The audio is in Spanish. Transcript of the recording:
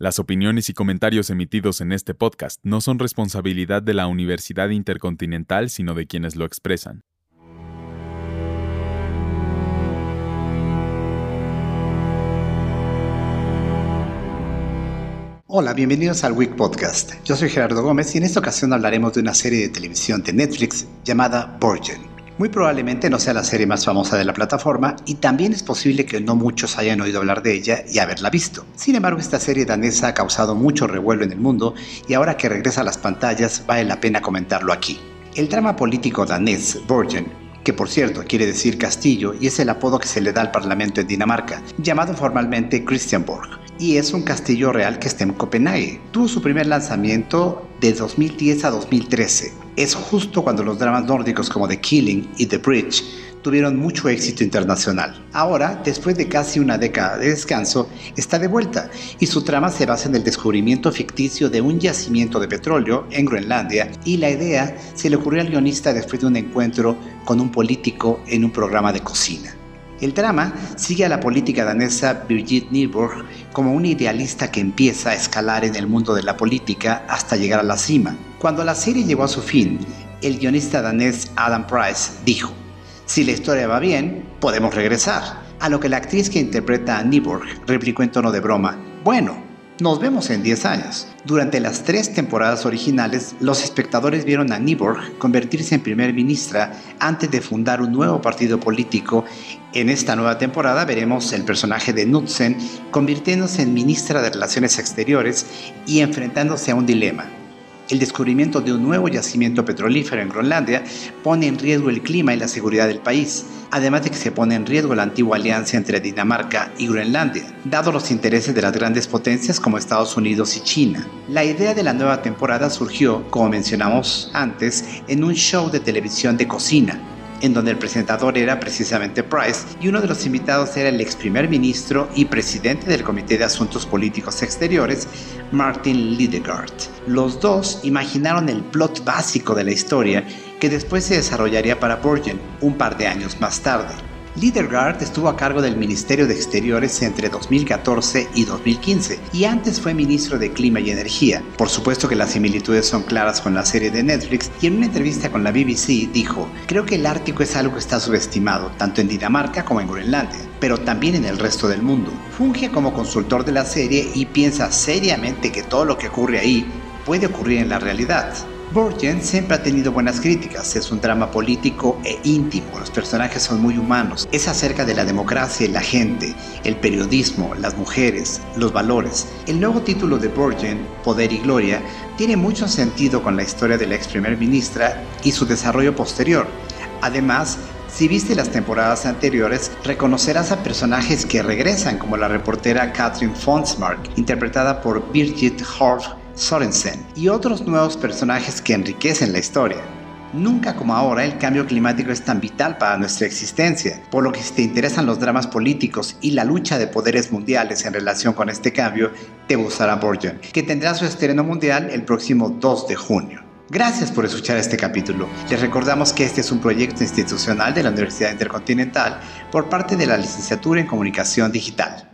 Las opiniones y comentarios emitidos en este podcast no son responsabilidad de la Universidad Intercontinental, sino de quienes lo expresan. Hola, bienvenidos al Week Podcast. Yo soy Gerardo Gómez y en esta ocasión hablaremos de una serie de televisión de Netflix llamada Borgen. Muy probablemente no sea la serie más famosa de la plataforma y también es posible que no muchos hayan oído hablar de ella y haberla visto. Sin embargo, esta serie danesa ha causado mucho revuelo en el mundo y ahora que regresa a las pantallas vale la pena comentarlo aquí. El drama político danés, Borgen, que por cierto quiere decir castillo y es el apodo que se le da al parlamento en Dinamarca, llamado formalmente Christianborg, y es un castillo real que está en Copenhague. Tuvo su primer lanzamiento de 2010 a 2013. Es justo cuando los dramas nórdicos como The Killing y The Bridge tuvieron mucho éxito internacional. Ahora, después de casi una década de descanso, está de vuelta y su trama se basa en el descubrimiento ficticio de un yacimiento de petróleo en Groenlandia y la idea se le ocurrió al guionista después de un encuentro con un político en un programa de cocina. El drama sigue a la política danesa Birgit Nyborg como una idealista que empieza a escalar en el mundo de la política hasta llegar a la cima. Cuando la serie llegó a su fin, el guionista danés Adam Price dijo, si la historia va bien, podemos regresar. A lo que la actriz que interpreta a Nyborg replicó en tono de broma, bueno, nos vemos en 10 años. Durante las tres temporadas originales, los espectadores vieron a Nyborg convertirse en primer ministra antes de fundar un nuevo partido político. En esta nueva temporada veremos el personaje de Knudsen convirtiéndose en ministra de Relaciones Exteriores y enfrentándose a un dilema el descubrimiento de un nuevo yacimiento petrolífero en Groenlandia pone en riesgo el clima y la seguridad del país, además de que se pone en riesgo la antigua alianza entre Dinamarca y Groenlandia, dado los intereses de las grandes potencias como Estados Unidos y China. La idea de la nueva temporada surgió, como mencionamos antes, en un show de televisión de cocina, en donde el presentador era precisamente Price y uno de los invitados era el ex primer ministro y presidente del Comité de Asuntos Políticos Exteriores, Martin Lidegaard. Los dos imaginaron el plot básico de la historia que después se desarrollaría para Borgen un par de años más tarde. Lidergaard estuvo a cargo del Ministerio de Exteriores entre 2014 y 2015 y antes fue ministro de Clima y Energía. Por supuesto que las similitudes son claras con la serie de Netflix y en una entrevista con la BBC dijo, creo que el Ártico es algo que está subestimado, tanto en Dinamarca como en Groenlandia, pero también en el resto del mundo. Funge como consultor de la serie y piensa seriamente que todo lo que ocurre ahí puede ocurrir en la realidad. Borgen siempre ha tenido buenas críticas, es un drama político e íntimo, los personajes son muy humanos, es acerca de la democracia la gente, el periodismo, las mujeres, los valores. El nuevo título de Borgen, Poder y Gloria, tiene mucho sentido con la historia de la ex primer ministra y su desarrollo posterior. Además, si viste las temporadas anteriores, reconocerás a personajes que regresan, como la reportera Catherine Fonsmark, interpretada por Birgit Horf Sorensen y otros nuevos personajes que enriquecen la historia. Nunca como ahora el cambio climático es tan vital para nuestra existencia, por lo que si te interesan los dramas políticos y la lucha de poderes mundiales en relación con este cambio, te gustará Borgen, que tendrá su estreno mundial el próximo 2 de junio. Gracias por escuchar este capítulo. Les recordamos que este es un proyecto institucional de la Universidad Intercontinental por parte de la Licenciatura en Comunicación Digital.